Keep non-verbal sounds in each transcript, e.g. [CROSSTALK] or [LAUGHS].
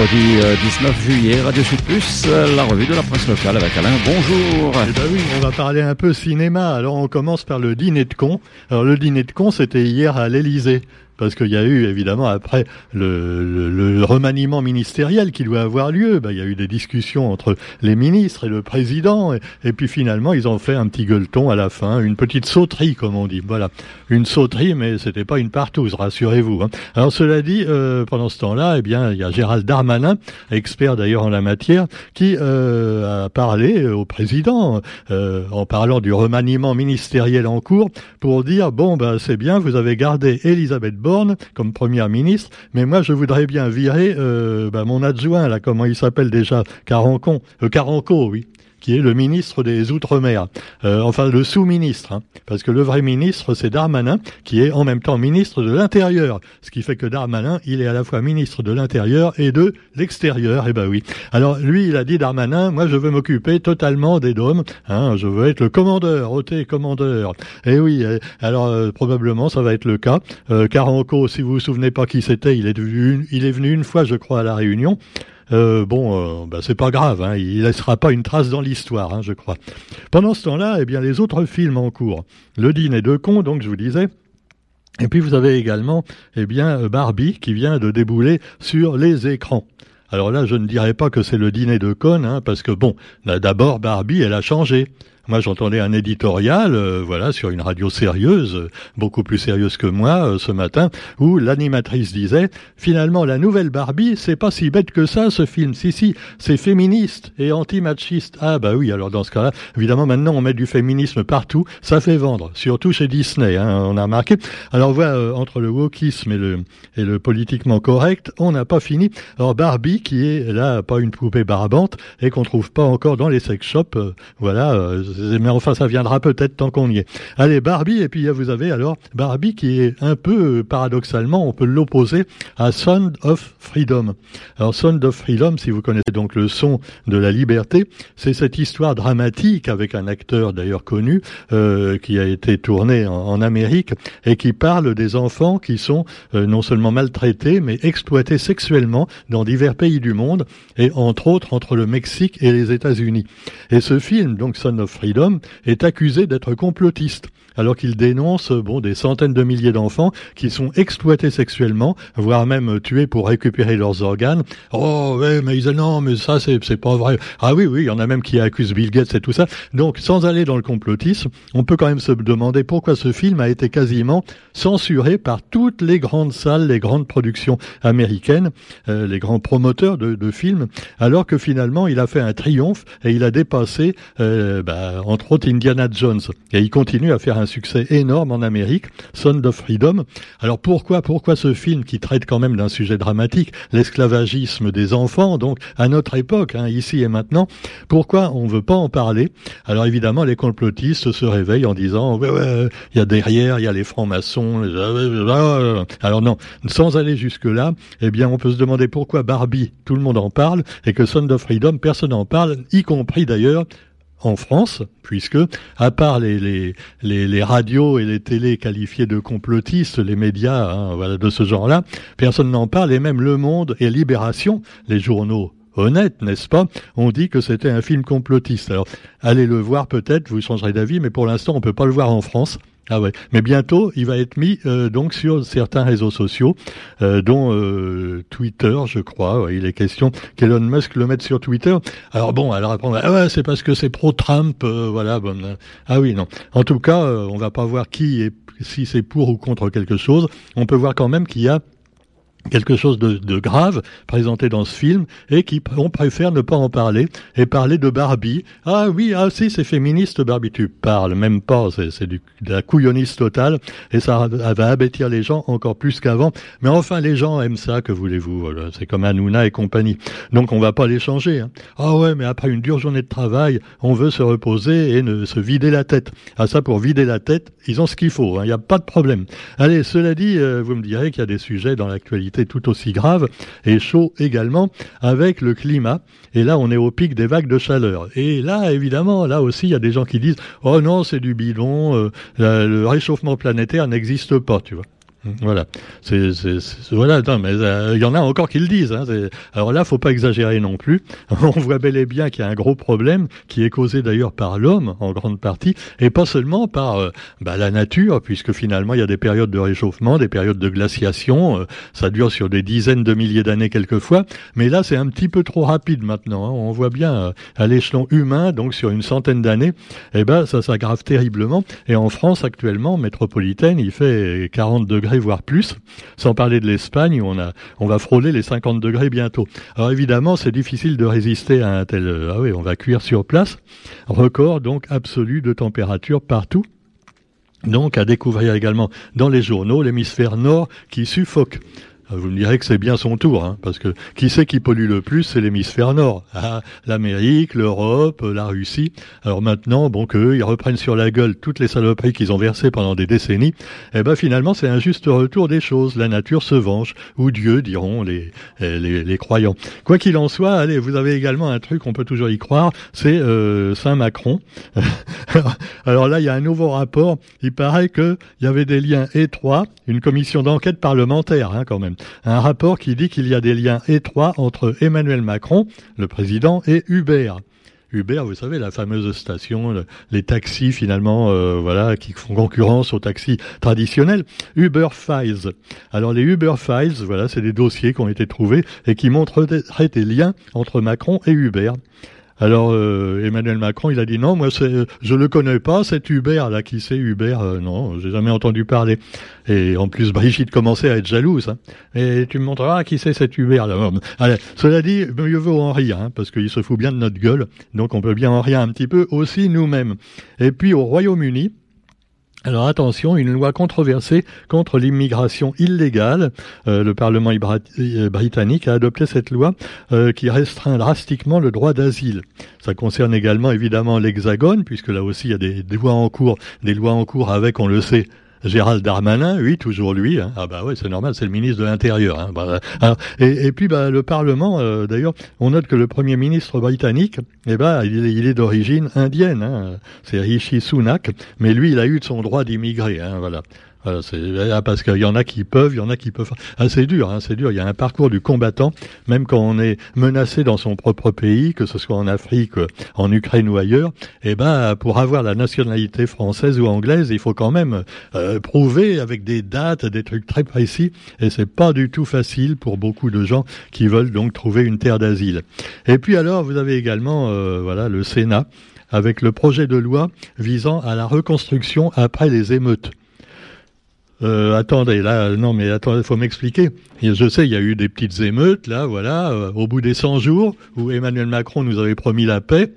mercredi 19 euh, juillet, Radio Sud Plus, euh, la revue de la presse locale avec Alain. Bonjour. Eh ben oui, on va parler un peu cinéma. Alors on commence par le dîner de cons. Alors le dîner de cons, c'était hier à l'Elysée parce qu'il y a eu évidemment après le, remaniement ministériel qui doit avoir lieu, ben, il y a eu des discussions entre les ministres et le président, et, puis finalement ils ont fait un petit gueuleton à la fin, une petite sauterie comme on dit. Voilà, une sauterie, mais c'était pas une partouze, rassurez-vous. Hein. Alors cela dit, euh, pendant ce temps-là, eh bien il y a Gérald Darmanin, expert d'ailleurs en la matière, qui euh, a parlé au président euh, en parlant du remaniement ministériel en cours pour dire bon ben c'est bien, vous avez gardé Elisabeth Borne comme première ministre, mais moi je voudrais bien virer euh, bah, mon adjoint là, comment il s'appelle déjà, Caranco, euh, Caranco, oui qui est le ministre des Outre-mer, euh, enfin le sous-ministre, hein, parce que le vrai ministre c'est Darmanin, qui est en même temps ministre de l'Intérieur, ce qui fait que Darmanin, il est à la fois ministre de l'Intérieur et de l'Extérieur, eh ben oui. Alors lui, il a dit Darmanin, moi je veux m'occuper totalement des dômes, hein, je veux être le commandeur, ôté commandeur. Et eh oui, eh, alors euh, probablement ça va être le cas. Euh, Caranco, si vous vous souvenez pas qui c'était, il est venu, il est venu une fois, je crois, à la Réunion. Euh, bon, euh, bah, c'est pas grave, hein, il laissera pas une trace dans l'histoire, hein, je crois. Pendant ce temps-là, eh bien, les autres films en cours, Le dîner de cons, donc je vous disais, et puis vous avez également, eh bien, Barbie qui vient de débouler sur les écrans. Alors là, je ne dirais pas que c'est le dîner de cons, hein, parce que bon, d'abord Barbie, elle a changé. Moi, j'entendais un éditorial, euh, voilà, sur une radio sérieuse, beaucoup plus sérieuse que moi, euh, ce matin, où l'animatrice disait finalement, la nouvelle Barbie, c'est pas si bête que ça, ce film. Si, si, c'est féministe et anti-machiste. Ah bah oui, alors dans ce cas-là, évidemment, maintenant, on met du féminisme partout, ça fait vendre, surtout chez Disney, hein, on a remarqué. Alors voilà, euh, entre le wokisme et le, et le politiquement correct, on n'a pas fini. Alors Barbie, qui est là, pas une poupée barbante, et qu'on trouve pas encore dans les sex shops, voilà mais enfin ça viendra peut-être tant qu'on y est. Allez, Barbie, et puis vous avez alors Barbie qui est un peu euh, paradoxalement, on peut l'opposer à Sound of Freedom. Alors Sound of Freedom, si vous connaissez donc le son de la liberté, c'est cette histoire dramatique avec un acteur d'ailleurs connu euh, qui a été tourné en, Amérique et qui parle des enfants qui sont euh, non seulement maltraités mais exploités sexuellement dans divers pays du monde et entre autres entre le Mexique et les États-Unis. Et ce film, donc Son of Freedom, est accusé d'être complotiste alors qu'il dénonce bon des centaines de milliers d'enfants qui sont exploités sexuellement, voire même tués pour récupérer leurs organes. Oh ouais, mais ils non, mais ça c'est c'est pas vrai. Ah oui oui, il y en a même qui accusent Bill Gates et tout ça. Donc sans aller dans le complotisme, on peut quand même se demander pourquoi ce film a été quasiment censuré par toutes les grandes salles, les grandes productions américaines, euh, les grands promoteurs de, de, films, alors que finalement il a fait un triomphe et il a dépassé euh, bah, entre autres Indiana Jones et il continue à faire un succès énorme en Amérique, Son of Freedom. Alors pourquoi, pourquoi ce film qui traite quand même d'un sujet dramatique, l'esclavagisme des enfants, donc à notre époque, hein, ici et maintenant, pourquoi on ne veut pas en parler? Alors évidemment, les complotistes se réveillent en disant, il y a derrière, il y a les francs-maçons. Alors non, sans aller jusque-là, eh bien on peut se demander pourquoi Barbie, tout le monde en parle, et que Son of Freedom, personne n'en parle, y compris d'ailleurs en France, puisque, à part les, radios et les télés qualifiées de complotistes, les médias hein, de ce genre-là, personne n'en parle, et même Le Monde et Libération, les journaux honnêtes, n'est-ce pas, ont dit que c'était un film complotiste. Alors, allez le voir peut-être, vous changerez d'avis, mais pour l'instant, on peut pas le voir en France. Ah ouais. Mais bientôt, il va être mis euh, donc sur certains réseaux sociaux, euh, dont euh, Twitter, je crois. il est question qu'Elon Musk le mette sur Twitter. Alors bon, alors après, ah ouais, c'est parce que c'est pro-Trump, voilà. Bon, ah oui, non. En tout cas, on va pas voir qui est si c'est pour ou contre quelque chose. On peut voir quand même qu'il y a quelque chose de, de, grave présenté dans ce film et qui on préfère ne pas en parler et parler de Barbie. Ah oui, ah si, c'est féministe Barbie, tu parles même pas, c'est de la couillonniste totale et ça va abêtir les gens encore plus qu'avant. Mais enfin, les gens aiment ça, que voulez-vous C'est comme Hanouna et compagnie. Donc on va pas les changer. Hein. Ah ouais, mais après une dure journée de travail, on veut se reposer et ne se vider la tête. Ah ça, pour vider la tête, ils ont ce qu'il faut, il hein, n'y a pas de problème. Allez, cela dit, euh, vous me direz qu'il y a des sujets dans l'actualité tout aussi grave et chaud également avec le climat. Et là, on est au pic des vagues de chaleur. Et là, évidemment, là aussi, il y a des gens qui disent, oh non, c'est du bidon, euh, le réchauffement planétaire n'existe pas, tu vois. Voilà. C'est, voilà. mais euh, il y en a encore qui le disent. Hein, alors là, faut pas exagérer non plus. [LAUGHS] On voit bel et bien qu'il y a un gros problème qui est causé d'ailleurs par l'homme en grande partie, et pas seulement par euh, bah, la nature, puisque finalement il y a des périodes de réchauffement, des périodes de glaciation. Euh, ça dure sur des dizaines de milliers d'années quelquefois, mais là c'est un petit peu trop rapide maintenant. Hein. On voit bien à l'échelon humain, donc sur une centaine d'années, eh ben ça s'aggrave terriblement. Et en France actuellement, métropolitaine, il fait 40 degrés voire plus, sans parler de l'Espagne où on, a, on va frôler les 50 degrés bientôt. Alors évidemment, c'est difficile de résister à un tel... Euh, ah oui, on va cuire sur place. Record donc absolu de température partout. Donc à découvrir également dans les journaux l'hémisphère nord qui suffoque. Ah, vous me direz que c'est bien son tour, hein, parce que qui c'est qui pollue le plus C'est l'hémisphère nord. Ah, L'Amérique, l'Europe, la Russie. Alors maintenant, bon, qu'eux, ils reprennent sur la gueule toutes les saloperies qu'ils ont versées pendant des décennies, eh ben finalement, c'est un juste retour des choses. La nature se venge, ou Dieu, diront les, les, les croyants. Quoi qu'il en soit, allez, vous avez également un truc, on peut toujours y croire, c'est euh, Saint-Macron. [LAUGHS] Alors là, il y a un nouveau rapport. Il paraît qu'il y avait des liens étroits, une commission d'enquête parlementaire, hein, quand même un rapport qui dit qu'il y a des liens étroits entre Emmanuel Macron, le président, et Uber. Uber, vous savez, la fameuse station, les taxis finalement, euh, voilà, qui font concurrence aux taxis traditionnels. Uber Files. Alors les Uber Files, voilà, c'est des dossiers qui ont été trouvés et qui montrent des liens entre Macron et Uber. Alors euh, Emmanuel Macron, il a dit non, moi je le connais pas, cet Hubert là, qui c'est Hubert euh, Non, j'ai jamais entendu parler. Et en plus, Brigitte commençait à être jalouse. Hein. Et tu me montreras qui c'est cet Hubert là. Allez, cela dit, mieux vaut en hein, parce qu'il se fout bien de notre gueule, donc on peut bien en rire un petit peu aussi nous-mêmes. Et puis au Royaume-Uni, alors attention, une loi controversée contre l'immigration illégale. Euh, le Parlement euh, britannique a adopté cette loi euh, qui restreint drastiquement le droit d'asile. Ça concerne également évidemment l'Hexagone, puisque là aussi il y a des, des lois en cours, des lois en cours avec, on le sait, Gérald Darmanin, oui, toujours lui. Hein. Ah bah oui, c'est normal, c'est le ministre de l'Intérieur. Hein. Bah, et, puis bah, le Parlement, euh, d'ailleurs, on note que le Premier ministre britannique, eh ben, il, est d'origine indienne. Hein. C'est Rishi Sunak, mais lui, il a eu son droit d'immigrer. Hein, voilà. Voilà, ah, parce qu'il y en a qui peuvent, il y en a qui peuvent. Ah, c'est dur, hein, c'est dur. Il y a un parcours du combattant, même quand on est menacé dans son propre pays, que ce soit en Afrique, en Ukraine ou ailleurs. Eh ben, pour avoir la nationalité française ou anglaise, il faut quand même euh, prouver avec des dates, des trucs très précis. Et c'est pas du tout facile pour beaucoup de gens qui veulent donc trouver une terre d'asile. Et puis alors, vous avez également, euh, voilà, le Sénat avec le projet de loi visant à la reconstruction après les émeutes. Euh, attendez, là, non, mais attendez, faut m'expliquer. Je sais, il y a eu des petites émeutes, là, voilà, euh, au bout des 100 jours, où Emmanuel Macron nous avait promis la paix.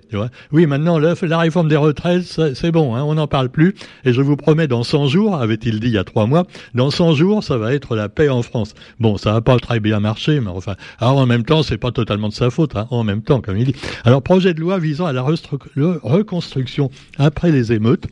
Oui, maintenant, la, réforme des retraites, c'est bon, hein, on n'en parle plus. Et je vous promets, dans 100 jours, avait-il dit il y a trois mois, dans 100 jours, ça va être la paix en France. Bon, ça va pas très bien marcher, mais enfin, alors en même temps, c'est pas totalement de sa faute, hein, en même temps, comme il dit. Alors, projet de loi visant à la reconstruction après les émeutes.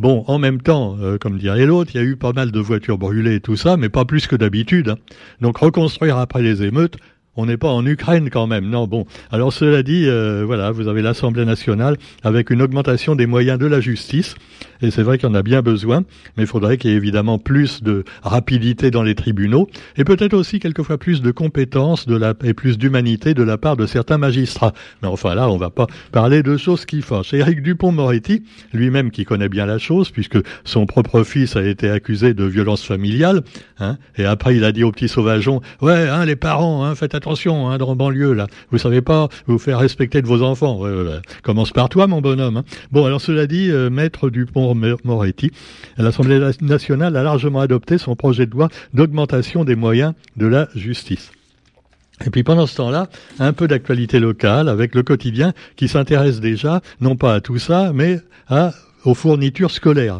Bon, en même temps, euh, comme dirait l'autre, il y a eu pas mal de voitures brûlées et tout ça, mais pas plus que d'habitude. Hein. Donc reconstruire après les émeutes, on n'est pas en Ukraine quand même. Non, bon. Alors cela dit, euh, voilà, vous avez l'Assemblée nationale avec une augmentation des moyens de la justice. Et c'est vrai qu'il en a bien besoin, mais il faudrait qu'il y ait évidemment plus de rapidité dans les tribunaux et peut-être aussi quelquefois plus de compétences et plus d'humanité de la part de certains magistrats. Mais enfin là, on va pas parler de choses qui fâchent. Éric Dupont-Moretti, lui-même qui connaît bien la chose, puisque son propre fils a été accusé de violence familiale, hein, et après il a dit au petit sauvageon, ouais, hein, les parents, hein, faites attention, hein, dans banlieue là, vous savez pas vous faire respecter de vos enfants. Commence par toi, mon bonhomme. Hein. Bon, alors cela dit, euh, maître Dupont Moretti, l'Assemblée nationale a largement adopté son projet de loi d'augmentation des moyens de la justice. Et puis pendant ce temps-là, un peu d'actualité locale avec le quotidien qui s'intéresse déjà, non pas à tout ça, mais à, aux fournitures scolaires.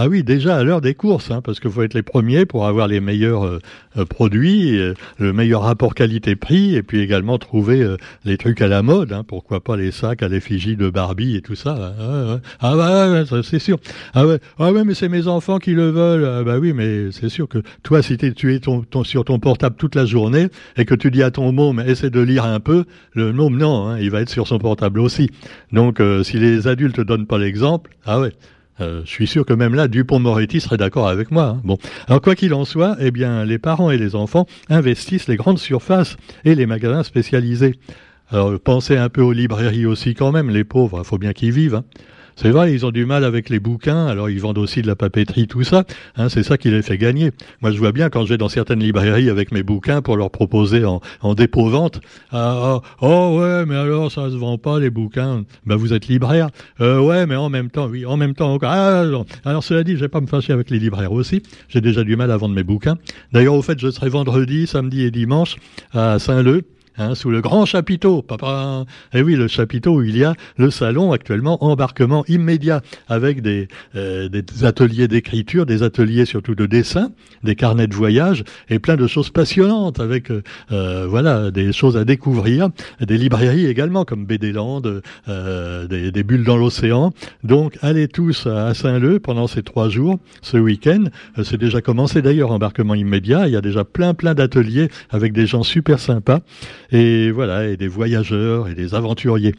Ah oui, déjà à l'heure des courses, hein, parce qu'il faut être les premiers pour avoir les meilleurs euh, euh, produits, euh, le meilleur rapport qualité-prix, et puis également trouver les trucs à la mode. Hein, pourquoi pas les sacs à l'effigie de Barbie et tout ça. Hein, ah bah c'est sûr. Ah ouais, ah ouais, mais c'est mes enfants qui le veulent. Ah bah oui, mais c'est sûr que toi, si tu es sur ton portable toute la journée et que tu dis à ton môme, essaie de lire un peu, le môme non, hein, il va être sur son portable aussi. Donc si les adultes donnent pas l'exemple, ah ouais. Euh, je suis sûr que même là, Dupont-Moretti serait d'accord avec moi. Hein. Bon, alors quoi qu'il en soit, eh bien, les parents et les enfants investissent les grandes surfaces et les magasins spécialisés. Alors pensez un peu aux librairies aussi quand même, les pauvres, il faut bien qu'ils vivent. Hein. C'est vrai, ils ont du mal avec les bouquins, alors ils vendent aussi de la papeterie, tout ça. Hein, c'est ça qui les fait gagner. Moi, je vois bien quand je vais dans certaines librairies avec mes bouquins pour leur proposer en, en dépôt-vente. Ah, ah, oh ouais, mais alors ça se vend pas les bouquins. Ben vous êtes libraire. Euh, ouais, mais en même temps, oui, en même temps encore. Ah, alors cela dit, je vais pas me fâcher avec les libraires aussi. J'ai déjà du mal à vendre mes bouquins. D'ailleurs, au fait, je serai vendredi, samedi et dimanche à Saint-Leu Hein, sous le grand chapiteau. Papa. Eh oui, le chapiteau où il y a le salon actuellement, embarquement immédiat avec des, euh, des ateliers d'écriture, des ateliers surtout de dessin, des carnets de voyage et plein de choses passionnantes avec euh, euh, voilà des choses à découvrir, des librairies également comme BD Land, des, des, bulles dans l'océan. Donc allez tous à Saint-Leu pendant ces trois jours, ce week-end. C'est déjà commencé d'ailleurs, embarquement immédiat. Il y a déjà plein plein d'ateliers avec des gens super sympas et voilà, et des voyageurs et des aventuriers.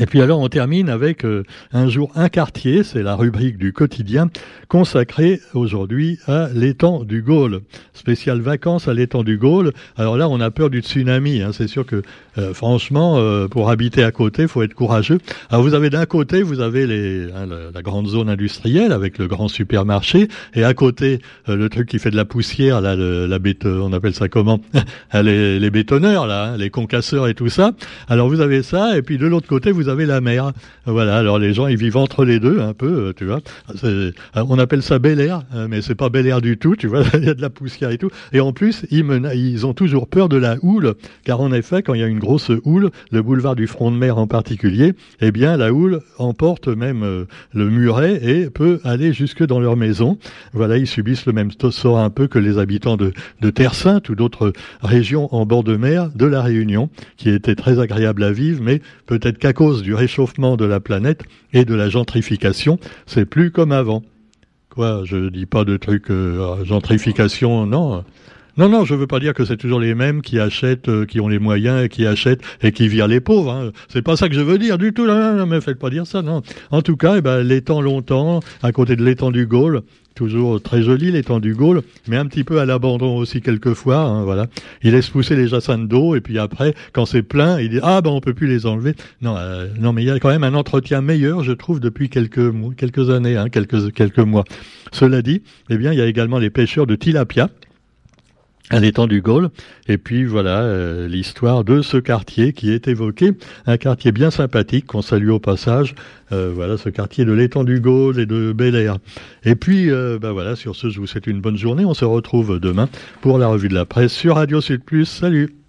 Et puis alors on termine avec euh, un jour un quartier, c'est la rubrique du quotidien consacrée aujourd'hui à l'étang du Gaulle. Spécial vacances à l'étang du Gaulle. Alors là on a peur du tsunami, hein. c'est sûr que euh, franchement euh, pour habiter à côté faut être courageux. Alors vous avez d'un côté vous avez les, hein, la, grande zone industrielle avec le grand supermarché et à côté le truc qui fait de la poussière là la bête, on appelle ça comment? [LAUGHS] Les, les bétonneurs là, hein, les concasseurs et tout ça. Alors vous avez ça et puis de l'autre côté vous vous avez la mer. Voilà, alors les gens, ils vivent entre les deux, un peu, euh, tu vois. Euh, on appelle ça Bel Air, euh, mais c'est pas Bel Air du tout, tu vois, [LAUGHS] il y a de la poussière et tout. Et en plus, ils, ont toujours peur de la houle, car en effet, quand il y a une grosse houle, le boulevard du front de mer en particulier, eh bien, la houle emporte même le muret et peut aller jusque dans leur maison. Voilà, ils subissent le même sort un peu que les habitants de, de Terre Sainte ou d'autres régions en bord de mer de la Réunion, qui étaient très agréables à vivre, mais peut-être qu'à cause du réchauffement de la planète et de la gentrification, c'est plus comme avant. Quoi, je dis pas de trucs euh, gentrification, non. Non, non, je veux pas dire que c'est toujours les mêmes qui achètent, euh, qui ont les moyens et qui achètent et qui virent les pauvres. Hein. C'est pas ça que je veux dire du tout. Non, non, mais faites pas dire ça. Non. En tout cas, eh ben, l'étang longtemps, à côté de l'étang du Gaulle, toujours très joli l'étang du Gaulle, mais un petit peu à l'abandon aussi quelquefois. Hein, voilà, il laisse pousser les jacinthes d'eau et puis après, quand c'est plein, il dit ah ben on peut plus les enlever. Non, euh, non, mais il y a quand même un entretien meilleur, je trouve, depuis quelques quelques années, hein, quelques quelques mois. Cela dit, eh bien, il y a également les pêcheurs de tilapia à l'étang du Gaulle. Et puis voilà euh, l'histoire de ce quartier qui est évoqué, un quartier bien sympathique qu'on salue au passage. Euh, voilà ce quartier de l'étang du Gaulle et de Bel Air. Et puis euh, bah voilà, sur ce, je vous souhaite une bonne journée. On se retrouve demain pour la revue de la presse sur Radio Sud Plus. Salut